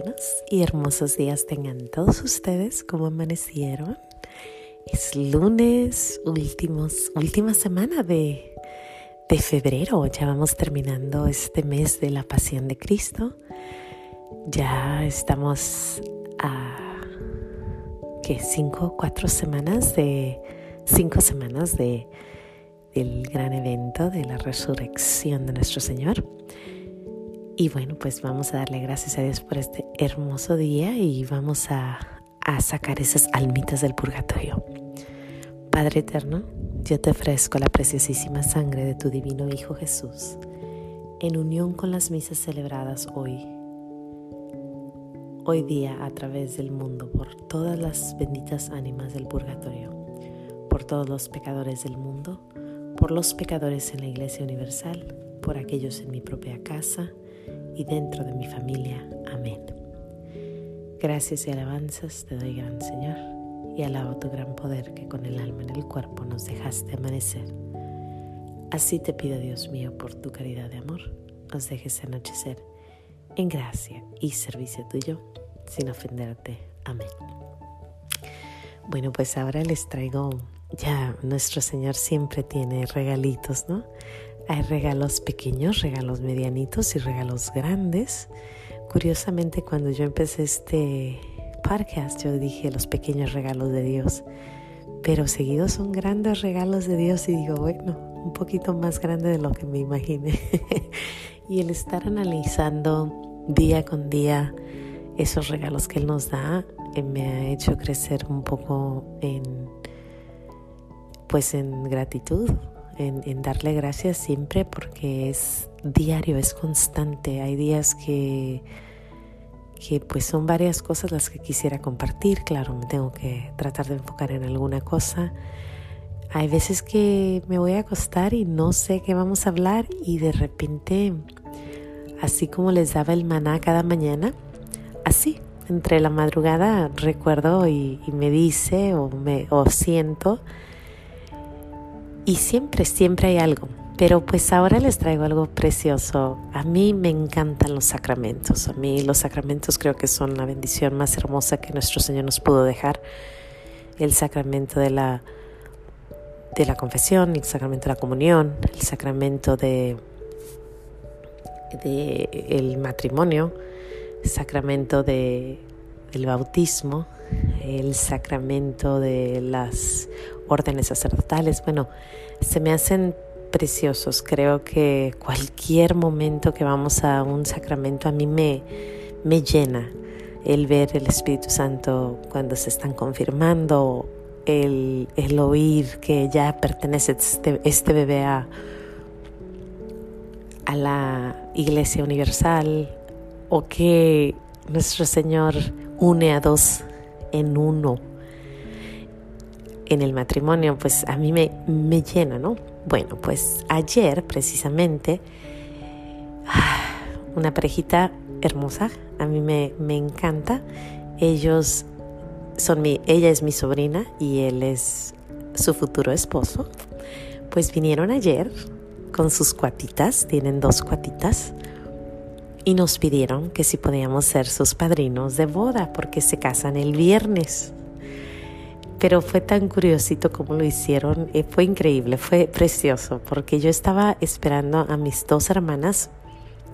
buenos y hermosos días tengan todos ustedes. ¿Cómo amanecieron? Es lunes, últimos, última semana de, de febrero. Ya vamos terminando este mes de la pasión de Cristo. Ya estamos a ¿qué? cinco, cuatro semanas de cinco semanas de del gran evento de la resurrección de nuestro Señor. Y bueno, pues vamos a darle gracias a Dios por este hermoso día y vamos a, a sacar esas almitas del purgatorio. Padre eterno, yo te ofrezco la preciosísima sangre de tu divino Hijo Jesús, en unión con las misas celebradas hoy, hoy día a través del mundo, por todas las benditas ánimas del purgatorio, por todos los pecadores del mundo, por los pecadores en la Iglesia Universal, por aquellos en mi propia casa, y dentro de mi familia. Amén. Gracias y alabanzas te doy, gran Señor, y alabo tu gran poder que con el alma en el cuerpo nos dejaste amanecer. Así te pido, Dios mío, por tu caridad de amor, nos dejes anochecer en gracia y servicio tuyo, sin ofenderte. Amén. Bueno, pues ahora les traigo, ya nuestro Señor siempre tiene regalitos, ¿no? Hay regalos pequeños, regalos medianitos y regalos grandes. Curiosamente, cuando yo empecé este podcast, yo dije los pequeños regalos de Dios, pero seguidos son grandes regalos de Dios y digo, bueno, un poquito más grande de lo que me imaginé. y el estar analizando día con día esos regalos que Él nos da eh, me ha hecho crecer un poco en, pues en gratitud en, darle gracias siempre porque es diario, es constante. Hay días que, que pues son varias cosas las que quisiera compartir. Claro, me tengo que tratar de enfocar en alguna cosa. Hay veces que me voy a acostar y no sé qué vamos a hablar y de repente, así como les daba el maná cada mañana, así, entre la madrugada recuerdo y, me dice o, me, o siento y siempre, siempre hay algo. Pero pues ahora les traigo algo precioso. A mí me encantan los sacramentos. A mí los sacramentos creo que son la bendición más hermosa que nuestro Señor nos pudo dejar. El sacramento de la, de la confesión, el sacramento de la comunión, el sacramento de, de el matrimonio, el sacramento de, del bautismo, el sacramento de las órdenes sacerdotales. Bueno, se me hacen preciosos. Creo que cualquier momento que vamos a un sacramento a mí me, me llena el ver el Espíritu Santo cuando se están confirmando, el, el oír que ya pertenece este, este bebé a, a la Iglesia Universal o que nuestro Señor une a dos en uno en el matrimonio, pues a mí me, me llena, ¿no? Bueno, pues ayer precisamente una parejita hermosa, a mí me, me encanta. Ellos son mi, ella es mi sobrina y él es su futuro esposo. Pues vinieron ayer con sus cuatitas, tienen dos cuatitas, y nos pidieron que si podíamos ser sus padrinos de boda porque se casan el viernes. Pero fue tan curiosito como lo hicieron, eh, fue increíble, fue precioso, porque yo estaba esperando a mis dos hermanas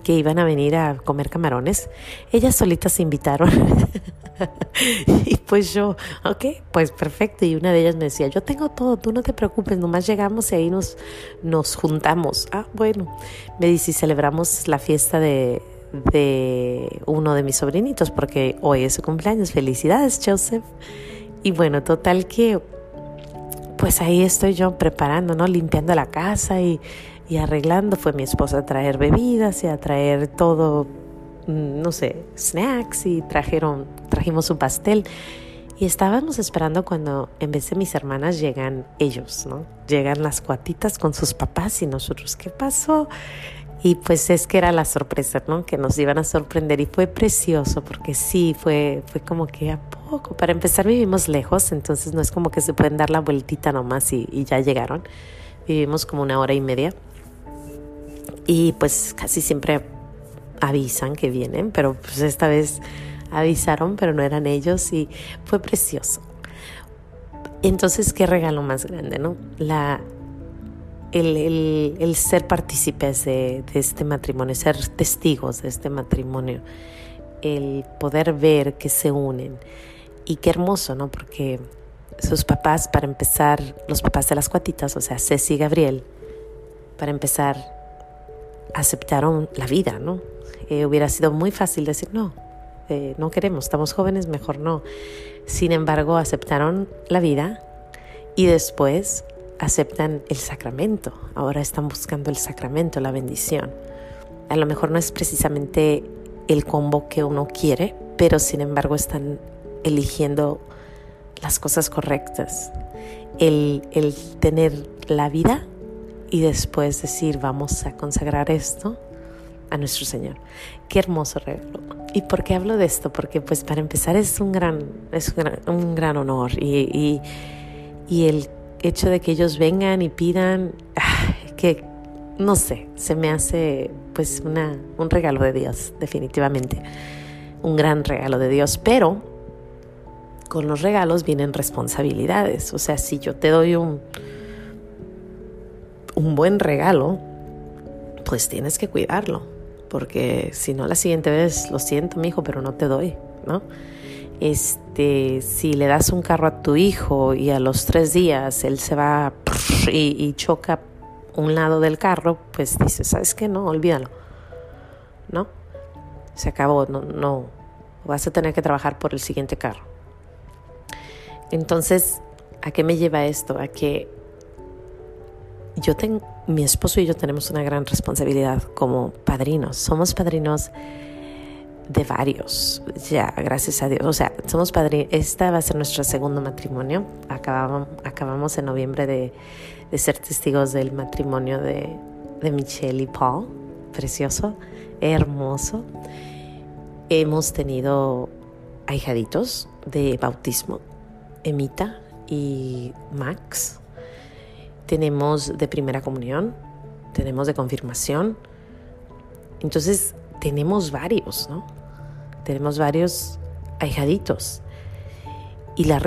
que iban a venir a comer camarones. Ellas solitas se invitaron. y pues yo, ok, pues perfecto. Y una de ellas me decía, yo tengo todo, tú no te preocupes, nomás llegamos y ahí nos, nos juntamos. Ah, bueno, me dice, celebramos la fiesta de, de uno de mis sobrinitos, porque hoy es su cumpleaños. Felicidades, Joseph. Y bueno, total que, pues ahí estoy yo preparando, ¿no? Limpiando la casa y, y arreglando. Fue mi esposa a traer bebidas y a traer todo, mm, no sé, snacks y trajeron, trajimos un pastel. Y estábamos esperando cuando en vez de mis hermanas llegan ellos, ¿no? Llegan las cuatitas con sus papás y nosotros, ¿qué pasó? Y pues es que era la sorpresa, ¿no? Que nos iban a sorprender y fue precioso porque sí, fue, fue como que a poco. Para empezar vivimos lejos, entonces no es como que se pueden dar la vueltita nomás y, y ya llegaron. Vivimos como una hora y media. Y pues casi siempre avisan que vienen, pero pues esta vez avisaron, pero no eran ellos y fue precioso. Entonces, qué regalo más grande, ¿no? La, el, ser partícipes de, de, este matrimonio, ser testigos de este matrimonio, el poder ver que se unen. Y qué hermoso, ¿no? Porque sus papás, para empezar, los papás de las cuatitas, o sea, Ceci y Gabriel, para empezar, aceptaron la vida, ¿no? Eh, hubiera sido muy fácil decir, no, eh, no queremos, estamos jóvenes, mejor no. Sin embargo, aceptaron la vida y después aceptan el sacramento. Ahora están buscando el sacramento, la bendición. A lo mejor no es precisamente el combo que uno quiere, pero sin embargo están eligiendo las cosas correctas. El, el tener la vida y después decir vamos a consagrar esto a nuestro Señor. Qué hermoso regalo. ¿Y por qué hablo de esto? Porque pues para empezar es un gran, es un gran, honor y, y, el hecho de que ellos vengan y pidan, que no sé, se me hace pues una, un regalo de Dios, definitivamente. Un gran regalo de Dios, pero con los regalos vienen responsabilidades. O sea, si yo te doy un, un buen regalo, pues tienes que cuidarlo, porque si no la siguiente vez, lo siento, mi hijo, pero no te doy, ¿no? Este, si le das un carro a tu hijo y a los tres días él se va y, choca un lado del carro, pues dices, ¿sabes qué? No, olvídalo, ¿no? Se acabó, no, no, vas a tener que trabajar por el siguiente carro. Entonces, ¿a qué me lleva esto? A que yo tengo, mi esposo y yo tenemos una gran responsabilidad como padrinos. Somos padrinos de varios, ya, gracias a Dios. O sea, somos padrinos, esta va a ser nuestro segundo matrimonio. Acabamos, acabamos en noviembre de, de ser testigos del matrimonio de, de Michelle y Paul. Precioso, hermoso. Hemos tenido ahijaditos de bautismo, Emita y Max tenemos de primera comunión, tenemos de confirmación. Entonces, tenemos varios, ¿no? Tenemos varios ahijaditos. Y la,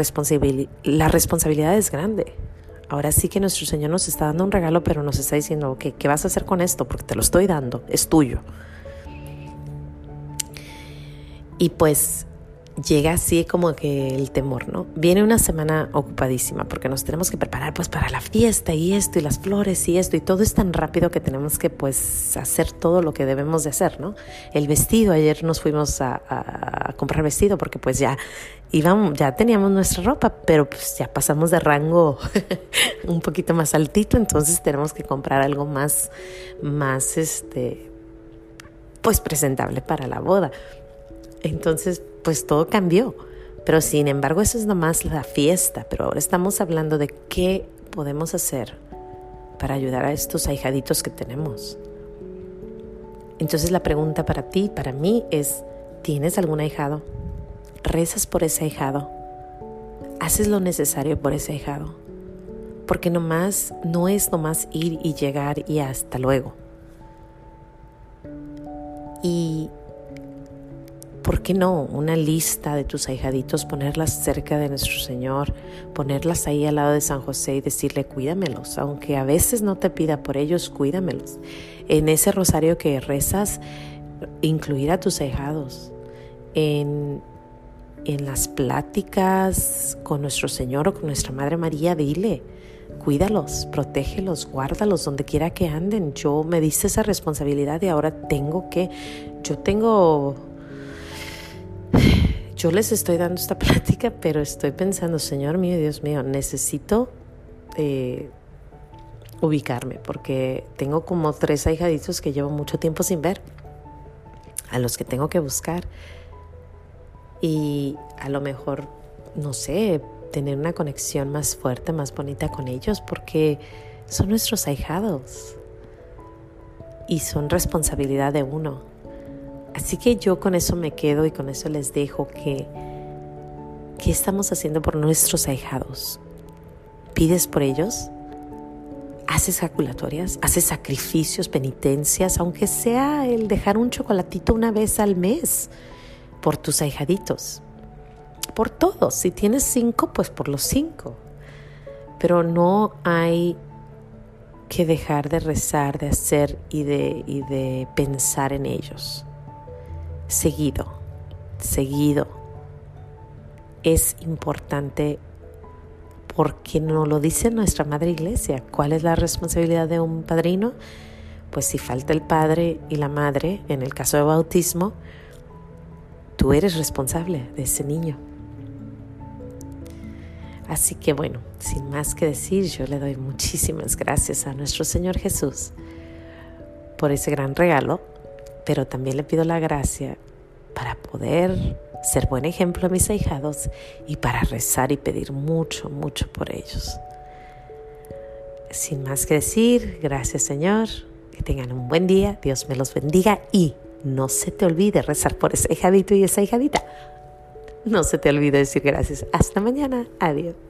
la responsabilidad es grande. Ahora sí que nuestro Señor nos está dando un regalo, pero nos está diciendo, ¿qué vas a hacer con esto? Porque te lo estoy dando, es tuyo. Y pues llega así como que el temor, ¿no? Viene una semana ocupadísima porque nos tenemos que preparar pues para la fiesta y esto y las flores y esto y todo es tan rápido que tenemos que pues hacer todo lo que debemos de hacer, ¿no? El vestido, ayer nos fuimos a, comprar vestido porque pues ya íbamos, ya teníamos nuestra ropa, pero pues ya pasamos de rango un poquito más altito, entonces tenemos que comprar algo más, más este, pues presentable para la boda. Entonces, pues todo cambió. Pero sin embargo, eso es nomás la fiesta. Pero ahora estamos hablando de qué podemos hacer para ayudar a estos ahijaditos que tenemos. Entonces la pregunta para ti, para mí es, ¿tienes algún ahijado? ¿Rezas por ese ahijado? ¿Haces lo necesario por ese ahijado? Porque nomás no es nomás ir y llegar y hasta luego. Y ¿por qué no? Una lista de tus ahijaditos, ponerlas cerca de nuestro Señor, ponerlas ahí al lado de San José y decirle, cuídamelos, aunque a veces no te pida por ellos, cuídamelos. En ese rosario que rezas, incluir a tus ahijados. En, en las pláticas con nuestro Señor o con nuestra Madre María, dile, cuídalos, protégelos, guárdalos donde quiera que anden. Yo me diste esa responsabilidad y ahora tengo que, yo tengo yo les estoy dando esta plática, pero estoy pensando, Señor mío, Dios mío, necesito eh, ubicarme porque tengo como tres ahijaditos que llevo mucho tiempo sin ver, a los que tengo que buscar. Y a lo mejor, no sé, tener una conexión más fuerte, más bonita con ellos, porque son nuestros ahijados y son responsabilidad de uno. Así que yo con eso me quedo y con eso les dejo que, ¿qué estamos haciendo por nuestros ahijados? ¿Pides por ellos? ¿Haces jaculatorias? ¿Haces sacrificios, penitencias, aunque sea el dejar un chocolatito una vez al mes? por tus ahijaditos, por todos. Si tienes cinco, pues por los cinco. Pero no hay que dejar de rezar, de hacer y de, y de pensar en ellos. Seguido, seguido. Es importante porque nos lo dice nuestra Madre Iglesia. ¿Cuál es la responsabilidad de un padrino? Pues si falta el padre y la madre, en el caso de bautismo, tú eres responsable de ese niño. Así que bueno, sin más que decir, yo le doy muchísimas gracias a nuestro Señor Jesús por ese gran regalo, pero también le pido la gracia para poder ser buen ejemplo a mis ahijados y para rezar y pedir mucho, mucho por ellos. Sin más que decir, gracias Señor, que tengan un buen día, Dios me los bendiga y no se te olvide rezar por ese hijadito y esa hijadita. No se te olvide decir gracias. Hasta mañana. Adiós.